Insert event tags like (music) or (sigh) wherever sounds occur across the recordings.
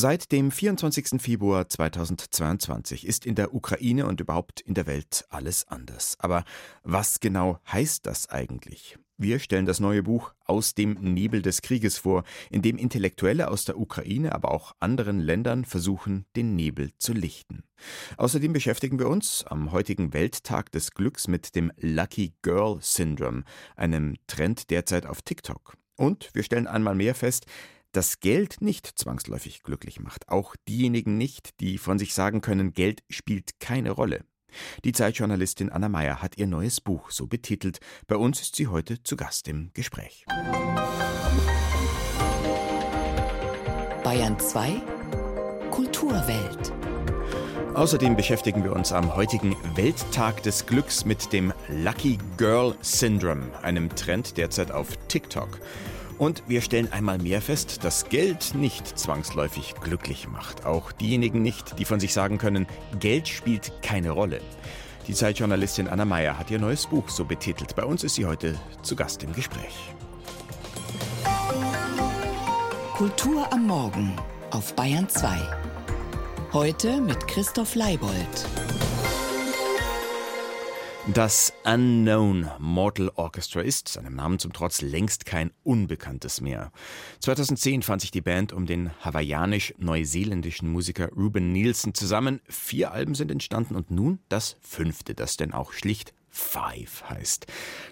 Seit dem 24. Februar 2022 ist in der Ukraine und überhaupt in der Welt alles anders. Aber was genau heißt das eigentlich? Wir stellen das neue Buch Aus dem Nebel des Krieges vor, in dem Intellektuelle aus der Ukraine, aber auch anderen Ländern versuchen, den Nebel zu lichten. Außerdem beschäftigen wir uns am heutigen Welttag des Glücks mit dem Lucky Girl Syndrome, einem Trend derzeit auf TikTok. Und wir stellen einmal mehr fest, dass Geld nicht zwangsläufig glücklich macht, auch diejenigen nicht, die von sich sagen können, Geld spielt keine Rolle. Die Zeitjournalistin Anna Meyer hat ihr neues Buch so betitelt. Bei uns ist sie heute zu Gast im Gespräch. Bayern 2 Kulturwelt. Außerdem beschäftigen wir uns am heutigen Welttag des Glücks mit dem Lucky Girl Syndrome, einem Trend derzeit auf TikTok. Und wir stellen einmal mehr fest, dass Geld nicht zwangsläufig glücklich macht. Auch diejenigen nicht, die von sich sagen können, Geld spielt keine Rolle. Die Zeitjournalistin Anna Meyer hat ihr neues Buch so betitelt. Bei uns ist sie heute zu Gast im Gespräch. Kultur am Morgen auf Bayern 2. Heute mit Christoph Leibold. Das Unknown Mortal Orchestra ist, seinem Namen zum Trotz, längst kein Unbekanntes mehr. 2010 fand sich die Band um den hawaiianisch-neuseeländischen Musiker Ruben Nielsen zusammen. Vier Alben sind entstanden und nun das fünfte, das denn auch schlicht Five heißt.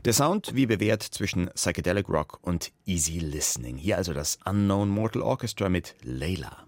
Der Sound wie bewährt zwischen Psychedelic Rock und Easy Listening. Hier also das Unknown Mortal Orchestra mit Layla.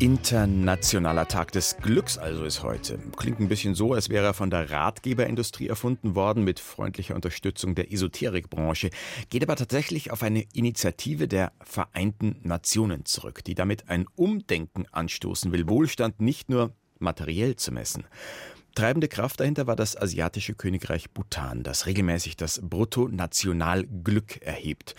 Internationaler Tag des Glücks also ist heute. Klingt ein bisschen so, als wäre er von der Ratgeberindustrie erfunden worden mit freundlicher Unterstützung der Esoterikbranche, geht aber tatsächlich auf eine Initiative der Vereinten Nationen zurück, die damit ein Umdenken anstoßen will, Wohlstand nicht nur materiell zu messen. Treibende Kraft dahinter war das asiatische Königreich Bhutan, das regelmäßig das Bruttonationalglück erhebt.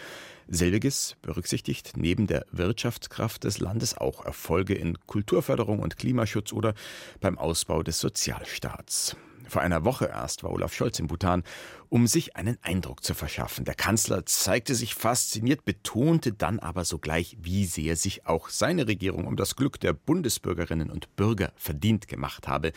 Selbiges berücksichtigt neben der Wirtschaftskraft des Landes auch Erfolge in Kulturförderung und Klimaschutz oder beim Ausbau des Sozialstaats. Vor einer Woche erst war Olaf Scholz in Bhutan, um sich einen Eindruck zu verschaffen. Der Kanzler zeigte sich fasziniert, betonte dann aber sogleich, wie sehr sich auch seine Regierung um das Glück der Bundesbürgerinnen und Bürger verdient gemacht habe.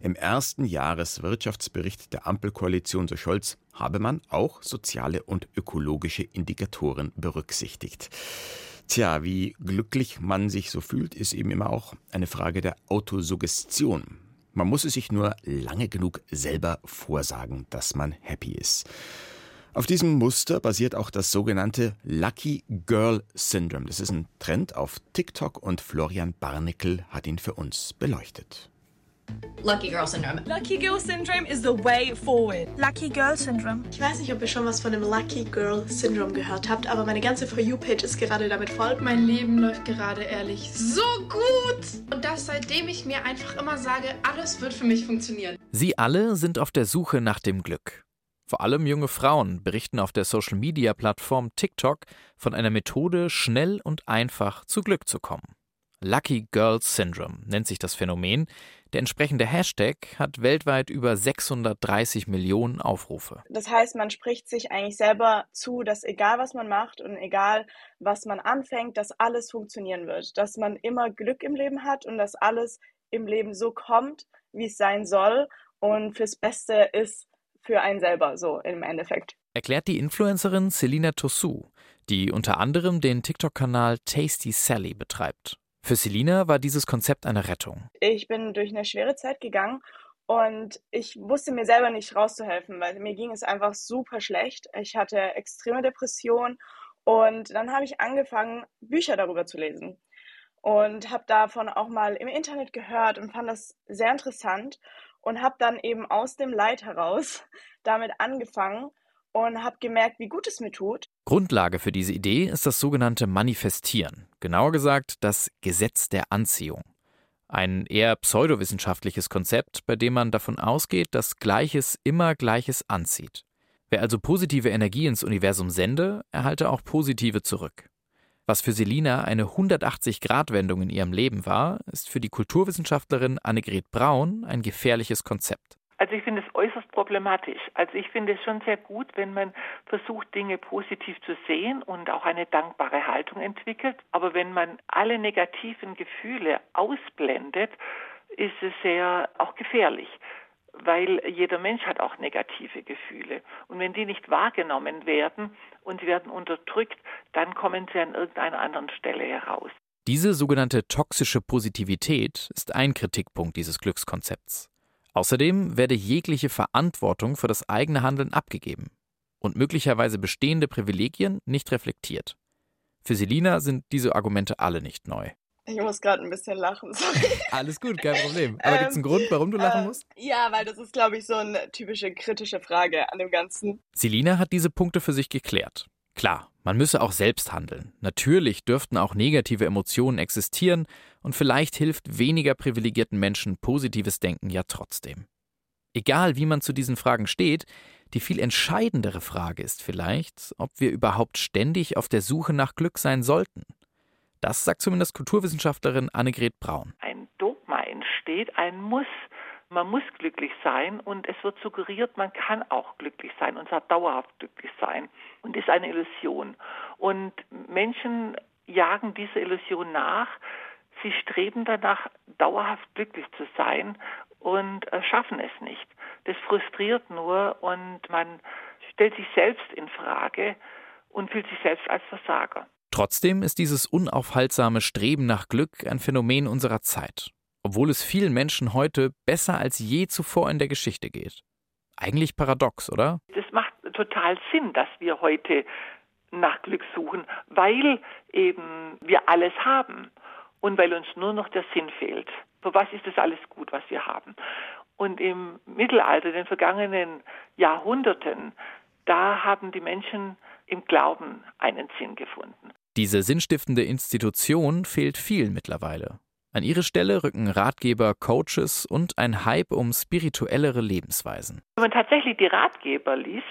Im ersten Jahreswirtschaftsbericht der Ampelkoalition, so Scholz, habe man auch soziale und ökologische Indikatoren berücksichtigt. Tja, wie glücklich man sich so fühlt, ist eben immer auch eine Frage der Autosuggestion. Man muss es sich nur lange genug selber vorsagen, dass man happy ist. Auf diesem Muster basiert auch das sogenannte Lucky Girl Syndrome. Das ist ein Trend auf TikTok und Florian Barnickel hat ihn für uns beleuchtet. Lucky Girl Syndrome. Lucky Girl Syndrome is the way forward. Lucky Girl Syndrome. Ich weiß nicht, ob ihr schon was von dem Lucky Girl Syndrome gehört habt, aber meine ganze For You-Page ist gerade damit voll. Mein Leben läuft gerade ehrlich so gut. Und das seitdem ich mir einfach immer sage, alles wird für mich funktionieren. Sie alle sind auf der Suche nach dem Glück. Vor allem junge Frauen berichten auf der Social-Media-Plattform TikTok von einer Methode, schnell und einfach zu Glück zu kommen. Lucky Girls Syndrome nennt sich das Phänomen. Der entsprechende Hashtag hat weltweit über 630 Millionen Aufrufe. Das heißt, man spricht sich eigentlich selber zu, dass egal was man macht und egal was man anfängt, dass alles funktionieren wird, dass man immer Glück im Leben hat und dass alles im Leben so kommt, wie es sein soll und fürs Beste ist für einen selber, so im Endeffekt. Erklärt die Influencerin Selina Tossou, die unter anderem den TikTok-Kanal Tasty Sally betreibt. Für Selina war dieses Konzept eine Rettung. Ich bin durch eine schwere Zeit gegangen und ich wusste mir selber nicht rauszuhelfen, weil mir ging es einfach super schlecht. Ich hatte extreme Depressionen und dann habe ich angefangen, Bücher darüber zu lesen und habe davon auch mal im Internet gehört und fand das sehr interessant und habe dann eben aus dem Leid heraus (laughs) damit angefangen und habe gemerkt, wie gut es mir tut. Grundlage für diese Idee ist das sogenannte Manifestieren, genauer gesagt das Gesetz der Anziehung. Ein eher pseudowissenschaftliches Konzept, bei dem man davon ausgeht, dass Gleiches immer Gleiches anzieht. Wer also positive Energie ins Universum sende, erhalte auch positive zurück. Was für Selina eine 180-Grad-Wendung in ihrem Leben war, ist für die Kulturwissenschaftlerin Annegret Braun ein gefährliches Konzept. Also ich finde es äußerst problematisch. Also ich finde es schon sehr gut, wenn man versucht, Dinge positiv zu sehen und auch eine dankbare Haltung entwickelt. Aber wenn man alle negativen Gefühle ausblendet, ist es sehr auch gefährlich weil jeder Mensch hat auch negative Gefühle. Und wenn die nicht wahrgenommen werden und sie werden unterdrückt, dann kommen sie an irgendeiner anderen Stelle heraus. Diese sogenannte toxische Positivität ist ein Kritikpunkt dieses Glückskonzepts. Außerdem werde jegliche Verantwortung für das eigene Handeln abgegeben und möglicherweise bestehende Privilegien nicht reflektiert. Für Selina sind diese Argumente alle nicht neu. Ich muss gerade ein bisschen lachen, sorry. (laughs) Alles gut, kein Problem. Aber ähm, gibt es einen Grund, warum du lachen ähm, musst? Ja, weil das ist, glaube ich, so eine typische kritische Frage an dem Ganzen. Selina hat diese Punkte für sich geklärt. Klar, man müsse auch selbst handeln. Natürlich dürften auch negative Emotionen existieren und vielleicht hilft weniger privilegierten Menschen positives Denken ja trotzdem. Egal, wie man zu diesen Fragen steht, die viel entscheidendere Frage ist vielleicht, ob wir überhaupt ständig auf der Suche nach Glück sein sollten. Das sagt zumindest Kulturwissenschaftlerin Annegret Braun. Ein Dogma entsteht, ein Muss. Man muss glücklich sein und es wird suggeriert, man kann auch glücklich sein und zwar dauerhaft glücklich sein und ist eine Illusion. Und Menschen jagen dieser Illusion nach. Sie streben danach, dauerhaft glücklich zu sein und äh, schaffen es nicht. Das frustriert nur und man stellt sich selbst in Frage und fühlt sich selbst als Versager. Trotzdem ist dieses unaufhaltsame Streben nach Glück ein Phänomen unserer Zeit, obwohl es vielen Menschen heute besser als je zuvor in der Geschichte geht. Eigentlich paradox, oder? Das macht total Sinn, dass wir heute nach Glück suchen, weil eben wir alles haben und weil uns nur noch der Sinn fehlt. Für was ist das alles gut, was wir haben? Und im Mittelalter, in den vergangenen Jahrhunderten, da haben die Menschen im Glauben einen Sinn gefunden. Diese sinnstiftende Institution fehlt vielen mittlerweile. An ihre Stelle rücken Ratgeber, Coaches und ein Hype um spirituellere Lebensweisen. Wenn man tatsächlich die Ratgeber liest,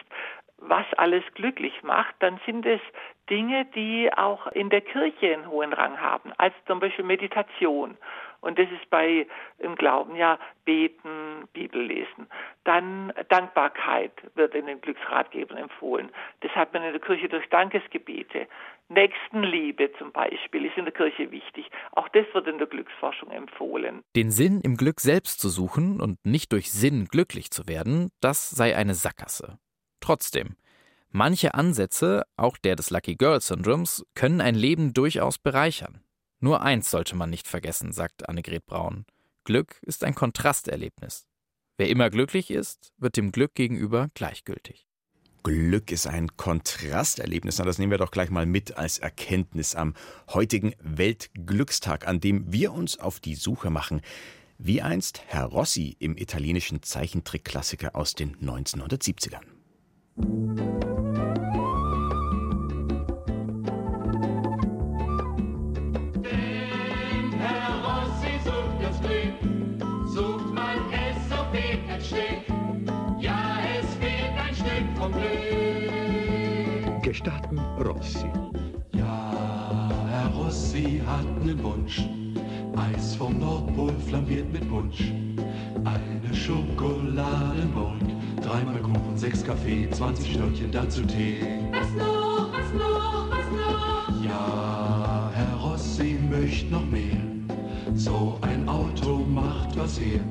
was alles glücklich macht, dann sind es Dinge, die auch in der Kirche einen hohen Rang haben, als zum Beispiel Meditation. Und das ist bei im Glauben ja Beten, Bibel lesen. Dann Dankbarkeit wird in den Glücksratgebern empfohlen. Das hat man in der Kirche durch Dankesgebete. Nächstenliebe zum Beispiel ist in der Kirche wichtig. Auch das wird in der Glücksforschung empfohlen. Den Sinn im Glück selbst zu suchen und nicht durch Sinn glücklich zu werden, das sei eine Sackgasse. Trotzdem, manche Ansätze, auch der des Lucky Girl Syndroms, können ein Leben durchaus bereichern. Nur eins sollte man nicht vergessen, sagt Annegret Braun. Glück ist ein Kontrasterlebnis. Wer immer glücklich ist, wird dem Glück gegenüber gleichgültig. Glück ist ein Kontrasterlebnis. Na, das nehmen wir doch gleich mal mit als Erkenntnis am heutigen Weltglückstag, an dem wir uns auf die Suche machen, wie einst Herr Rossi im italienischen Zeichentrickklassiker aus den 1970ern. Rossi. Ja, Herr Rossi hat nen Wunsch. Eis vom Nordpol flambiert mit Punsch. Eine Schokoladenburg. Dreimal Kuchen, sechs Kaffee, 20 Stückchen dazu Tee. Was noch, was noch, was noch? Ja, Herr Rossi möchte noch mehr. So ein Auto macht was her.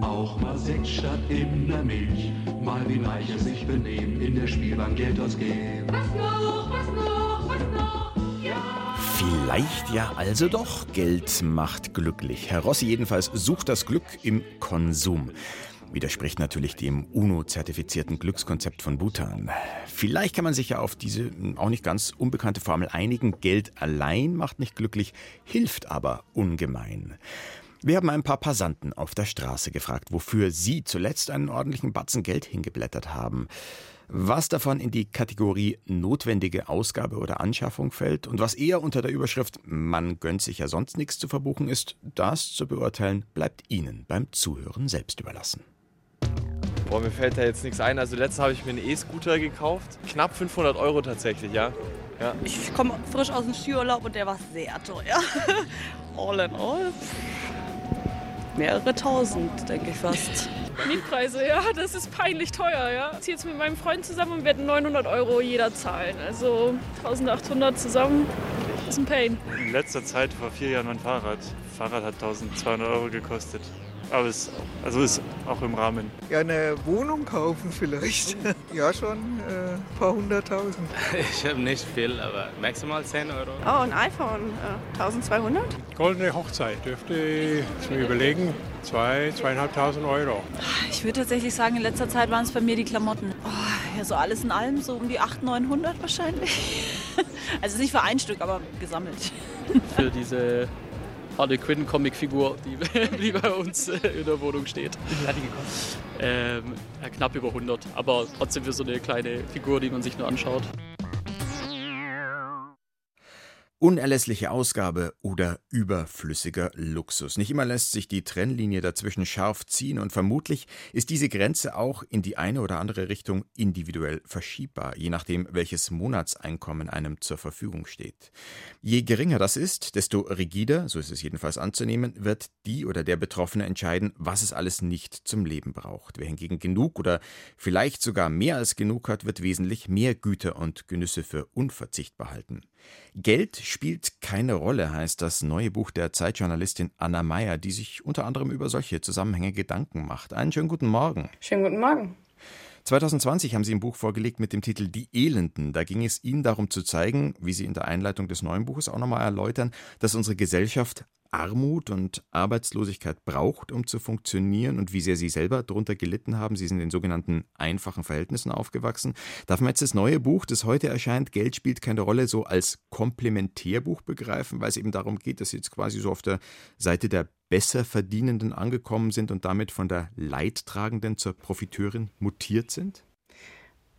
Auch mal Sekt statt in der Milch. Mal wie Reiche sich benehmen, in der Spielbank Geld ausgeben. Was noch, Vielleicht ja also doch. Geld macht glücklich. Herr Rossi jedenfalls sucht das Glück im Konsum. Widerspricht natürlich dem UNO-zertifizierten Glückskonzept von Bhutan. Vielleicht kann man sich ja auf diese auch nicht ganz unbekannte Formel einigen. Geld allein macht nicht glücklich, hilft aber ungemein. Wir haben ein paar Passanten auf der Straße gefragt, wofür sie zuletzt einen ordentlichen Batzen Geld hingeblättert haben. Was davon in die Kategorie notwendige Ausgabe oder Anschaffung fällt und was eher unter der Überschrift Man gönnt sich ja sonst nichts zu verbuchen ist, das zu beurteilen, bleibt Ihnen beim Zuhören selbst überlassen. Boah, mir fällt da jetzt nichts ein. Also letztes habe ich mir einen E-Scooter gekauft. Knapp 500 Euro tatsächlich, ja. ja. Ich komme frisch aus dem Skiurlaub und der war sehr teuer. (laughs) all in all mehrere tausend, denke ich fast. Mietpreise, ja, das ist peinlich teuer, ja. Ich ziehe jetzt mit meinem Freund zusammen und werden 900 Euro jeder zahlen. Also 1800 zusammen, ist ein Pain. In letzter Zeit, vor vier Jahren, mein Fahrrad. Fahrrad hat 1200 Euro gekostet. Aber es also ist auch im Rahmen. Ja, eine Wohnung kaufen vielleicht. (laughs) ja, schon äh, ein paar hunderttausend. (laughs) Ich habe nicht viel, aber maximal 10 Euro. Oh, ein iPhone, äh, 1200. Goldene Hochzeit dürfte ich mir überlegen. Zwei, zweieinhalbtausend Euro. Ich würde tatsächlich sagen, in letzter Zeit waren es bei mir die Klamotten. Oh, ja, so alles in allem, so um die 800, 900 wahrscheinlich. (laughs) also nicht für ein Stück, aber gesammelt. Für diese Harley Quinn Comicfigur, die, (laughs) die bei uns äh, in der Wohnung steht. Wie hat die gekostet? Ähm, ja, knapp über 100, aber trotzdem für so eine kleine Figur, die man sich nur anschaut. Unerlässliche Ausgabe oder überflüssiger Luxus. Nicht immer lässt sich die Trennlinie dazwischen scharf ziehen und vermutlich ist diese Grenze auch in die eine oder andere Richtung individuell verschiebbar, je nachdem, welches Monatseinkommen einem zur Verfügung steht. Je geringer das ist, desto rigider, so ist es jedenfalls anzunehmen, wird die oder der Betroffene entscheiden, was es alles nicht zum Leben braucht. Wer hingegen genug oder vielleicht sogar mehr als genug hat, wird wesentlich mehr Güter und Genüsse für unverzichtbar halten. Geld spielt keine Rolle, heißt das neue Buch der Zeitjournalistin Anna Meyer, die sich unter anderem über solche Zusammenhänge Gedanken macht. Einen schönen guten Morgen. Schönen guten Morgen. 2020 haben Sie ein Buch vorgelegt mit dem Titel Die Elenden. Da ging es Ihnen darum zu zeigen, wie Sie in der Einleitung des neuen Buches auch nochmal erläutern, dass unsere Gesellschaft Armut und Arbeitslosigkeit braucht, um zu funktionieren und wie sehr Sie selber darunter gelitten haben. Sie sind in sogenannten einfachen Verhältnissen aufgewachsen. Darf man jetzt das neue Buch, das heute erscheint, Geld spielt keine Rolle, so als Komplementärbuch begreifen, weil es eben darum geht, dass Sie jetzt quasi so auf der Seite der Besserverdienenden angekommen sind und damit von der Leidtragenden zur Profiteurin mutiert sind?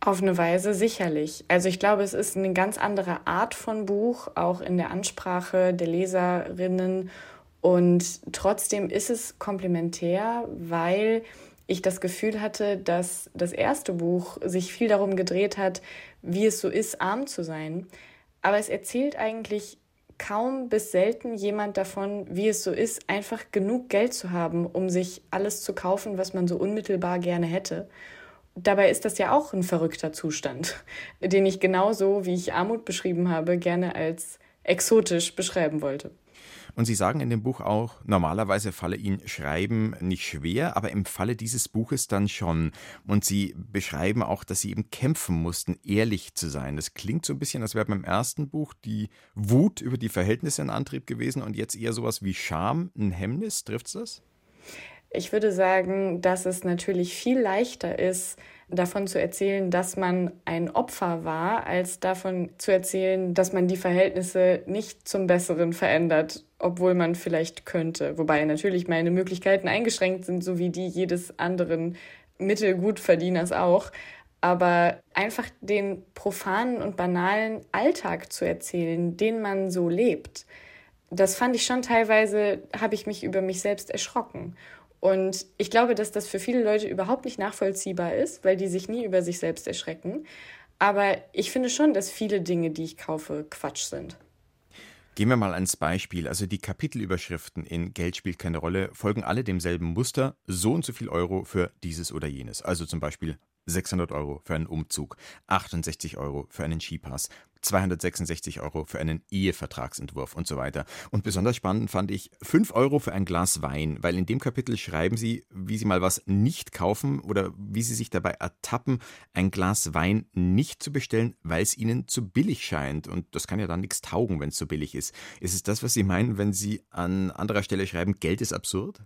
Auf eine Weise sicherlich. Also ich glaube, es ist eine ganz andere Art von Buch, auch in der Ansprache der Leserinnen. Und trotzdem ist es komplementär, weil ich das Gefühl hatte, dass das erste Buch sich viel darum gedreht hat, wie es so ist, arm zu sein. Aber es erzählt eigentlich kaum bis selten jemand davon, wie es so ist, einfach genug Geld zu haben, um sich alles zu kaufen, was man so unmittelbar gerne hätte. Dabei ist das ja auch ein verrückter Zustand, den ich genauso, wie ich Armut beschrieben habe, gerne als exotisch beschreiben wollte. Und Sie sagen in dem Buch auch, normalerweise falle Ihnen Schreiben nicht schwer, aber im Falle dieses Buches dann schon. Und Sie beschreiben auch, dass Sie eben kämpfen mussten, ehrlich zu sein. Das klingt so ein bisschen, als wäre beim ersten Buch die Wut über die Verhältnisse ein Antrieb gewesen und jetzt eher sowas wie Scham, ein Hemmnis. Trifft es das? Ich würde sagen, dass es natürlich viel leichter ist, davon zu erzählen, dass man ein Opfer war, als davon zu erzählen, dass man die Verhältnisse nicht zum Besseren verändert, obwohl man vielleicht könnte. Wobei natürlich meine Möglichkeiten eingeschränkt sind, so wie die jedes anderen Mittelgutverdieners auch. Aber einfach den profanen und banalen Alltag zu erzählen, den man so lebt, das fand ich schon teilweise, habe ich mich über mich selbst erschrocken. Und ich glaube, dass das für viele Leute überhaupt nicht nachvollziehbar ist, weil die sich nie über sich selbst erschrecken. Aber ich finde schon, dass viele Dinge, die ich kaufe, Quatsch sind. Gehen wir mal ans Beispiel. Also die Kapitelüberschriften in Geld spielt keine Rolle folgen alle demselben Muster. So und so viel Euro für dieses oder jenes. Also zum Beispiel 600 Euro für einen Umzug, 68 Euro für einen Skipass, 266 Euro für einen Ehevertragsentwurf und so weiter. Und besonders spannend fand ich 5 Euro für ein Glas Wein, weil in dem Kapitel schreiben sie, wie sie mal was nicht kaufen oder wie sie sich dabei ertappen, ein Glas Wein nicht zu bestellen, weil es ihnen zu billig scheint. Und das kann ja dann nichts taugen, wenn es so billig ist. Ist es das, was Sie meinen, wenn Sie an anderer Stelle schreiben, Geld ist absurd?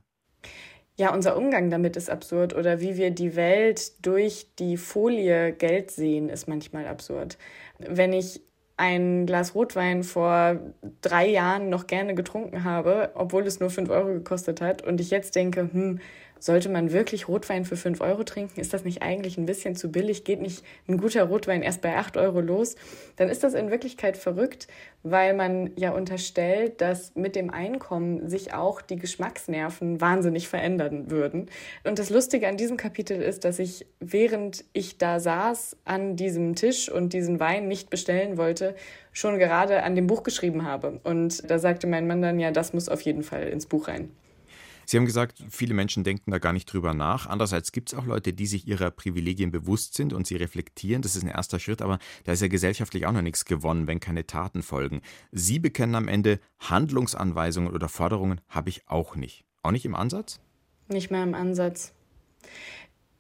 Ja, unser Umgang damit ist absurd oder wie wir die Welt durch die Folie Geld sehen, ist manchmal absurd. Wenn ich ein Glas Rotwein vor drei Jahren noch gerne getrunken habe, obwohl es nur fünf Euro gekostet hat und ich jetzt denke, hm, sollte man wirklich Rotwein für 5 Euro trinken? Ist das nicht eigentlich ein bisschen zu billig? Geht nicht ein guter Rotwein erst bei 8 Euro los? Dann ist das in Wirklichkeit verrückt, weil man ja unterstellt, dass mit dem Einkommen sich auch die Geschmacksnerven wahnsinnig verändern würden. Und das Lustige an diesem Kapitel ist, dass ich, während ich da saß an diesem Tisch und diesen Wein nicht bestellen wollte, schon gerade an dem Buch geschrieben habe. Und da sagte mein Mann dann, ja, das muss auf jeden Fall ins Buch rein. Sie haben gesagt, viele Menschen denken da gar nicht drüber nach. Andererseits gibt es auch Leute, die sich ihrer Privilegien bewusst sind und sie reflektieren. Das ist ein erster Schritt, aber da ist ja gesellschaftlich auch noch nichts gewonnen, wenn keine Taten folgen. Sie bekennen am Ende, Handlungsanweisungen oder Forderungen habe ich auch nicht. Auch nicht im Ansatz? Nicht mehr im Ansatz.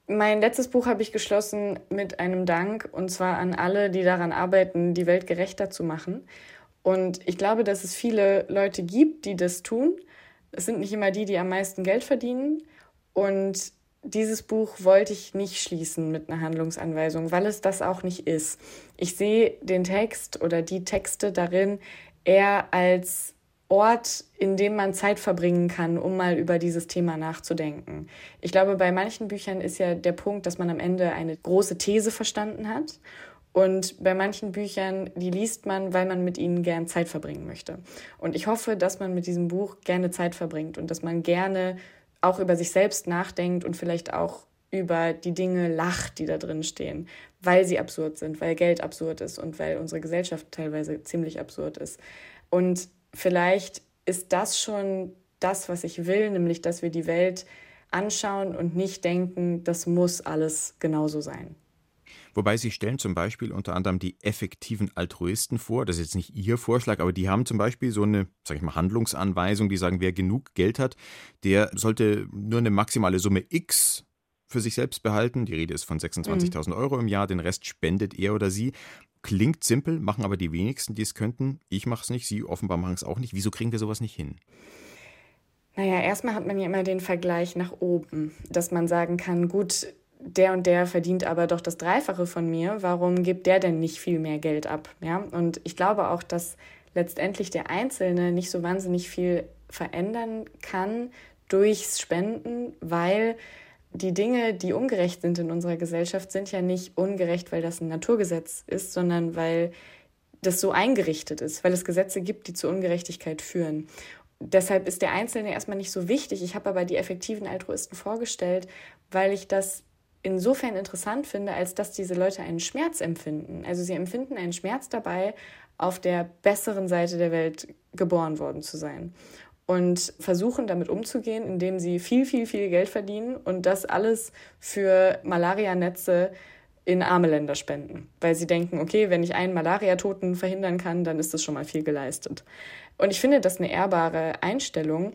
Mein letztes Buch habe ich geschlossen mit einem Dank und zwar an alle, die daran arbeiten, die Welt gerechter zu machen. Und ich glaube, dass es viele Leute gibt, die das tun es sind nicht immer die, die am meisten Geld verdienen. Und dieses Buch wollte ich nicht schließen mit einer Handlungsanweisung, weil es das auch nicht ist. Ich sehe den Text oder die Texte darin eher als Ort, in dem man Zeit verbringen kann, um mal über dieses Thema nachzudenken. Ich glaube, bei manchen Büchern ist ja der Punkt, dass man am Ende eine große These verstanden hat und bei manchen Büchern, die liest man, weil man mit ihnen gern Zeit verbringen möchte. Und ich hoffe, dass man mit diesem Buch gerne Zeit verbringt und dass man gerne auch über sich selbst nachdenkt und vielleicht auch über die Dinge lacht, die da drin stehen, weil sie absurd sind, weil Geld absurd ist und weil unsere Gesellschaft teilweise ziemlich absurd ist. Und vielleicht ist das schon das, was ich will, nämlich dass wir die Welt anschauen und nicht denken, das muss alles genauso sein. Wobei sie stellen zum Beispiel unter anderem die effektiven Altruisten vor. Das ist jetzt nicht ihr Vorschlag, aber die haben zum Beispiel so eine, sag ich mal, Handlungsanweisung, die sagen, wer genug Geld hat, der sollte nur eine maximale Summe X für sich selbst behalten. Die Rede ist von 26.000 mhm. Euro im Jahr, den Rest spendet er oder sie. Klingt simpel, machen aber die wenigsten, die es könnten. Ich mache es nicht, Sie offenbar machen es auch nicht. Wieso kriegen wir sowas nicht hin? Naja, erstmal hat man ja immer den Vergleich nach oben, dass man sagen kann, gut, der und der verdient aber doch das Dreifache von mir, warum gibt der denn nicht viel mehr Geld ab? Ja? Und ich glaube auch, dass letztendlich der Einzelne nicht so wahnsinnig viel verändern kann durchs Spenden, weil die Dinge, die ungerecht sind in unserer Gesellschaft, sind ja nicht ungerecht, weil das ein Naturgesetz ist, sondern weil das so eingerichtet ist, weil es Gesetze gibt, die zu Ungerechtigkeit führen. Deshalb ist der Einzelne erstmal nicht so wichtig. Ich habe aber die effektiven Altruisten vorgestellt, weil ich das insofern interessant finde, als dass diese Leute einen Schmerz empfinden. Also sie empfinden einen Schmerz dabei, auf der besseren Seite der Welt geboren worden zu sein. Und versuchen damit umzugehen, indem sie viel, viel, viel Geld verdienen und das alles für Malarianetze in arme Länder spenden. Weil sie denken, okay, wenn ich einen Malariatoten verhindern kann, dann ist das schon mal viel geleistet. Und ich finde das eine ehrbare Einstellung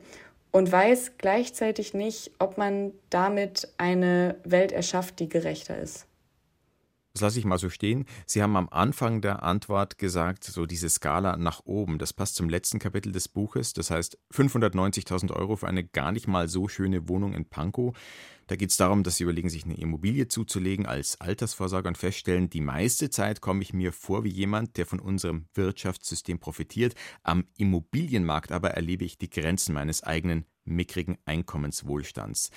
und weiß gleichzeitig nicht, ob man damit eine Welt erschafft, die gerechter ist. Das lasse ich mal so stehen. Sie haben am Anfang der Antwort gesagt, so diese Skala nach oben, das passt zum letzten Kapitel des Buches. Das heißt 590.000 Euro für eine gar nicht mal so schöne Wohnung in Pankow. Da geht es darum, dass Sie überlegen, sich eine Immobilie zuzulegen als Altersvorsorge und feststellen, die meiste Zeit komme ich mir vor wie jemand, der von unserem Wirtschaftssystem profitiert. Am Immobilienmarkt aber erlebe ich die Grenzen meines eigenen mickrigen Einkommenswohlstands.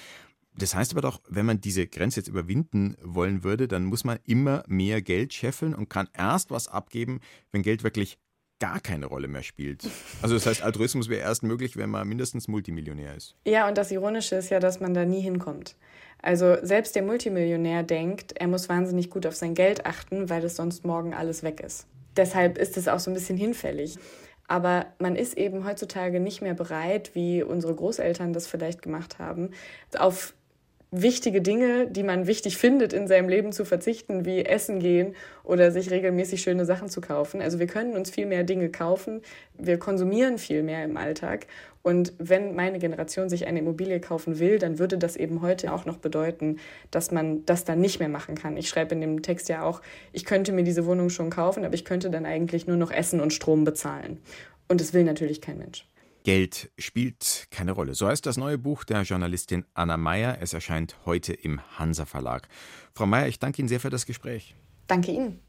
Das heißt aber doch, wenn man diese Grenze jetzt überwinden wollen würde, dann muss man immer mehr Geld scheffeln und kann erst was abgeben, wenn Geld wirklich gar keine Rolle mehr spielt. Also das heißt, Altruismus wäre erst möglich, wenn man mindestens Multimillionär ist. Ja, und das Ironische ist ja, dass man da nie hinkommt. Also selbst der Multimillionär denkt, er muss wahnsinnig gut auf sein Geld achten, weil es sonst morgen alles weg ist. Deshalb ist es auch so ein bisschen hinfällig. Aber man ist eben heutzutage nicht mehr bereit, wie unsere Großeltern das vielleicht gemacht haben, auf wichtige Dinge, die man wichtig findet in seinem Leben zu verzichten, wie essen gehen oder sich regelmäßig schöne Sachen zu kaufen. Also wir können uns viel mehr Dinge kaufen, wir konsumieren viel mehr im Alltag. Und wenn meine Generation sich eine Immobilie kaufen will, dann würde das eben heute auch noch bedeuten, dass man das dann nicht mehr machen kann. Ich schreibe in dem Text ja auch, ich könnte mir diese Wohnung schon kaufen, aber ich könnte dann eigentlich nur noch Essen und Strom bezahlen. Und das will natürlich kein Mensch. Geld spielt keine Rolle. So heißt das neue Buch der Journalistin Anna Meyer. Es erscheint heute im Hansa Verlag. Frau Meyer, ich danke Ihnen sehr für das Gespräch. Danke Ihnen.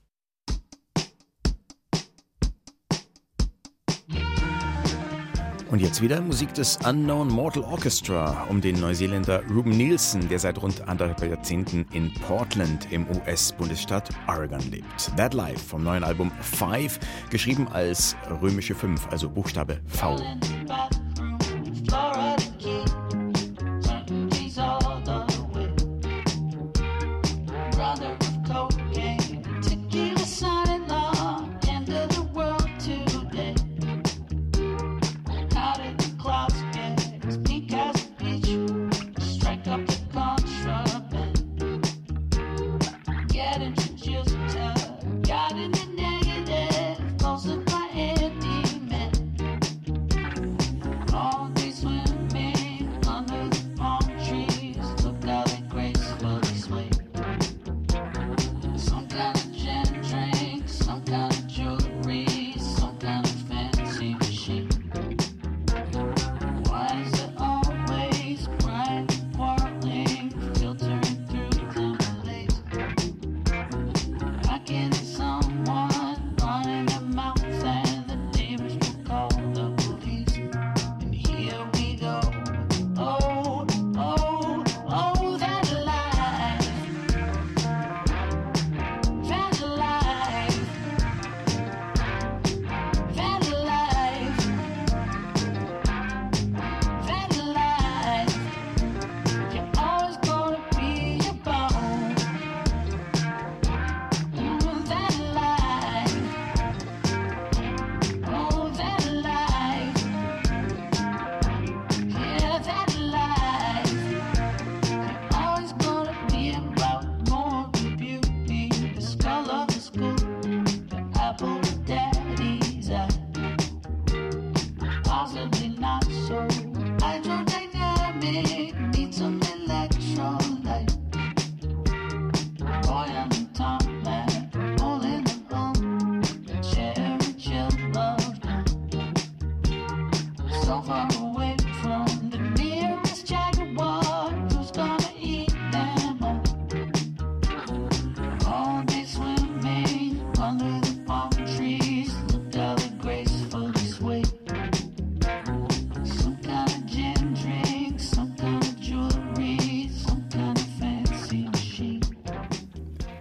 Und jetzt wieder Musik des Unknown Mortal Orchestra um den Neuseeländer Ruben Nielsen, der seit rund anderthalb Jahrzehnten in Portland im US-Bundesstaat Oregon lebt. That Life vom neuen Album Five, geschrieben als römische Fünf, also Buchstabe V.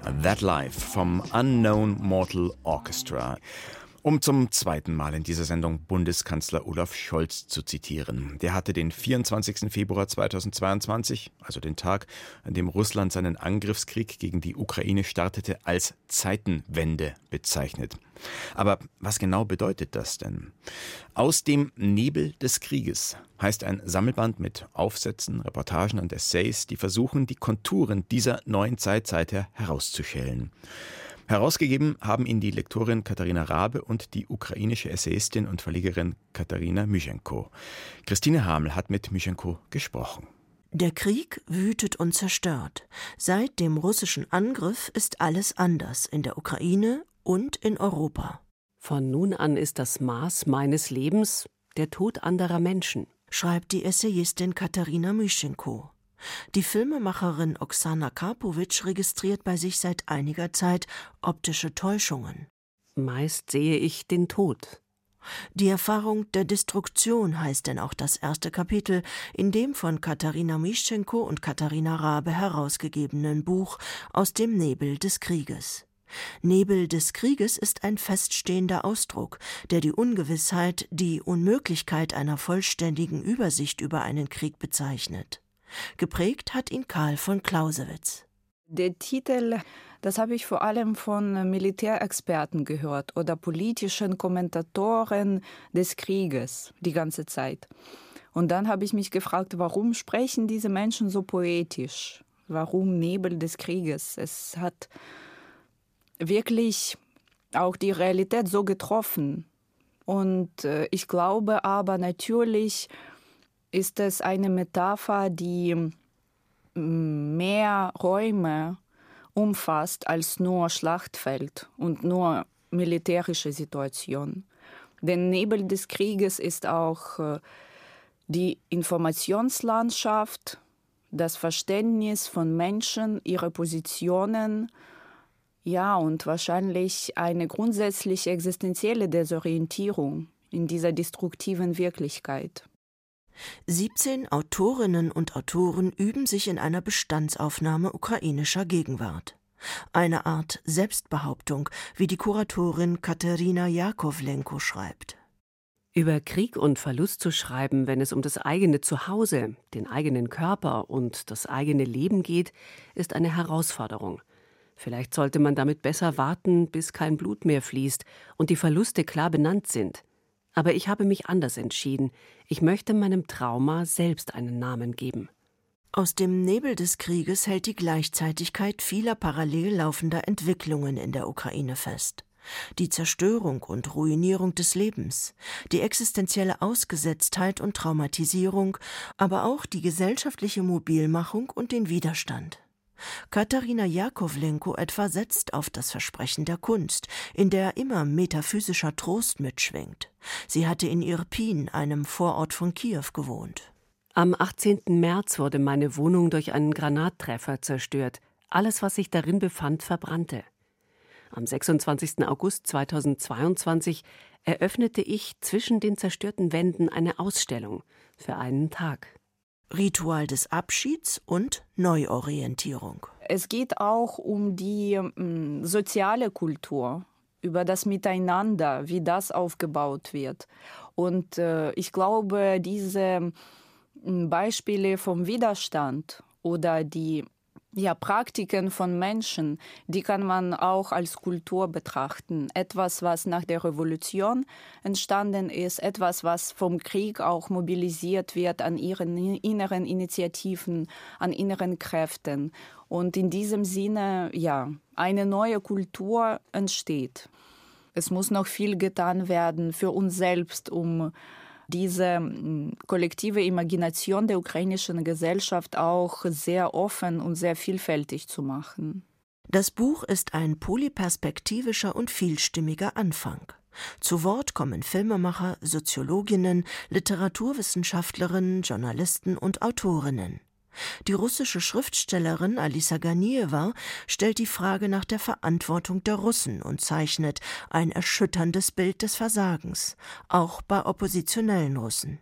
That Life vom Unknown Mortal Orchestra. Um zum zweiten Mal in dieser Sendung Bundeskanzler Olaf Scholz zu zitieren. Der hatte den 24. Februar 2022, also den Tag, an dem Russland seinen Angriffskrieg gegen die Ukraine startete, als Zeitenwende bezeichnet. Aber was genau bedeutet das denn? Aus dem Nebel des Krieges heißt ein Sammelband mit Aufsätzen, Reportagen und Essays, die versuchen, die Konturen dieser neuen Zeit seither herauszuschälen. Herausgegeben haben ihn die Lektorin Katharina Rabe und die ukrainische Essayistin und Verlegerin Katharina Myschenko. Christine Hamel hat mit Myschenko gesprochen. Der Krieg wütet und zerstört. Seit dem russischen Angriff ist alles anders in der Ukraine und in Europa. Von nun an ist das Maß meines Lebens der Tod anderer Menschen, schreibt die Essayistin Katharina Myschenko. Die Filmemacherin Oksana Karpowitsch registriert bei sich seit einiger Zeit optische Täuschungen. Meist sehe ich den Tod, die Erfahrung der Destruktion heißt denn auch das erste Kapitel in dem von Katharina Mischenko und Katharina Rabe herausgegebenen Buch Aus dem Nebel des Krieges. Nebel des Krieges ist ein feststehender Ausdruck, der die Ungewissheit, die Unmöglichkeit einer vollständigen Übersicht über einen Krieg bezeichnet. Geprägt hat ihn Karl von Clausewitz. Der Titel das habe ich vor allem von Militärexperten gehört oder politischen Kommentatoren des Krieges die ganze Zeit. Und dann habe ich mich gefragt, warum sprechen diese Menschen so poetisch? Warum Nebel des Krieges? Es hat wirklich auch die Realität so getroffen. Und äh, ich glaube aber natürlich ist es eine Metapher, die mm, mehr Räume umfasst als nur Schlachtfeld und nur militärische Situation. Denn Nebel des Krieges ist auch äh, die Informationslandschaft, das Verständnis von Menschen, ihre Positionen, ja, und wahrscheinlich eine grundsätzliche existenzielle Desorientierung in dieser destruktiven Wirklichkeit. 17 Autorinnen und Autoren üben sich in einer Bestandsaufnahme ukrainischer Gegenwart. Eine Art Selbstbehauptung, wie die Kuratorin Katerina Jakowlenko schreibt. Über Krieg und Verlust zu schreiben, wenn es um das eigene Zuhause, den eigenen Körper und das eigene Leben geht, ist eine Herausforderung. Vielleicht sollte man damit besser warten, bis kein Blut mehr fließt und die Verluste klar benannt sind. Aber ich habe mich anders entschieden. Ich möchte meinem Trauma selbst einen Namen geben. Aus dem Nebel des Krieges hält die Gleichzeitigkeit vieler parallel laufender Entwicklungen in der Ukraine fest. Die Zerstörung und Ruinierung des Lebens, die existenzielle Ausgesetztheit und Traumatisierung, aber auch die gesellschaftliche Mobilmachung und den Widerstand. Katharina Jakowlenko etwa setzt auf das Versprechen der Kunst, in der immer metaphysischer Trost mitschwingt. Sie hatte in Irpin, einem Vorort von Kiew, gewohnt. Am 18. März wurde meine Wohnung durch einen Granattreffer zerstört. Alles, was sich darin befand, verbrannte. Am 26. August 2022 eröffnete ich zwischen den zerstörten Wänden eine Ausstellung für einen Tag. Ritual des Abschieds und Neuorientierung. Es geht auch um die ähm, soziale Kultur, über das Miteinander, wie das aufgebaut wird. Und äh, ich glaube, diese Beispiele vom Widerstand oder die ja, Praktiken von Menschen, die kann man auch als Kultur betrachten. Etwas, was nach der Revolution entstanden ist, etwas, was vom Krieg auch mobilisiert wird an ihren inneren Initiativen, an inneren Kräften. Und in diesem Sinne, ja, eine neue Kultur entsteht. Es muss noch viel getan werden für uns selbst, um diese hm, kollektive Imagination der ukrainischen Gesellschaft auch sehr offen und sehr vielfältig zu machen. Das Buch ist ein polyperspektivischer und vielstimmiger Anfang. Zu Wort kommen Filmemacher, Soziologinnen, Literaturwissenschaftlerinnen, Journalisten und Autorinnen. Die russische Schriftstellerin Alisa Ganieva stellt die Frage nach der Verantwortung der Russen und zeichnet ein erschütterndes Bild des Versagens, auch bei oppositionellen Russen.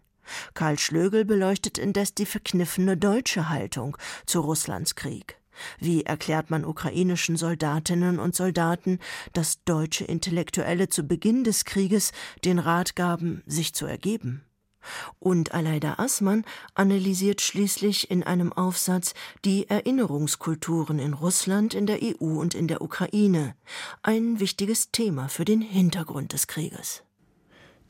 Karl Schlögel beleuchtet indes die verkniffene deutsche Haltung zu Russlands Krieg. Wie erklärt man ukrainischen Soldatinnen und Soldaten, dass deutsche Intellektuelle zu Beginn des Krieges den Rat gaben, sich zu ergeben? Und Aleida Assmann analysiert schließlich in einem Aufsatz die Erinnerungskulturen in Russland, in der EU und in der Ukraine, ein wichtiges Thema für den Hintergrund des Krieges.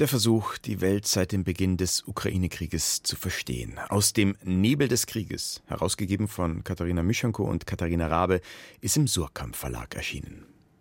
Der Versuch, die Welt seit dem Beginn des Ukraine-Krieges zu verstehen. Aus dem Nebel des Krieges, herausgegeben von Katharina Mischanko und Katharina Rabe, ist im Surkamp Verlag erschienen.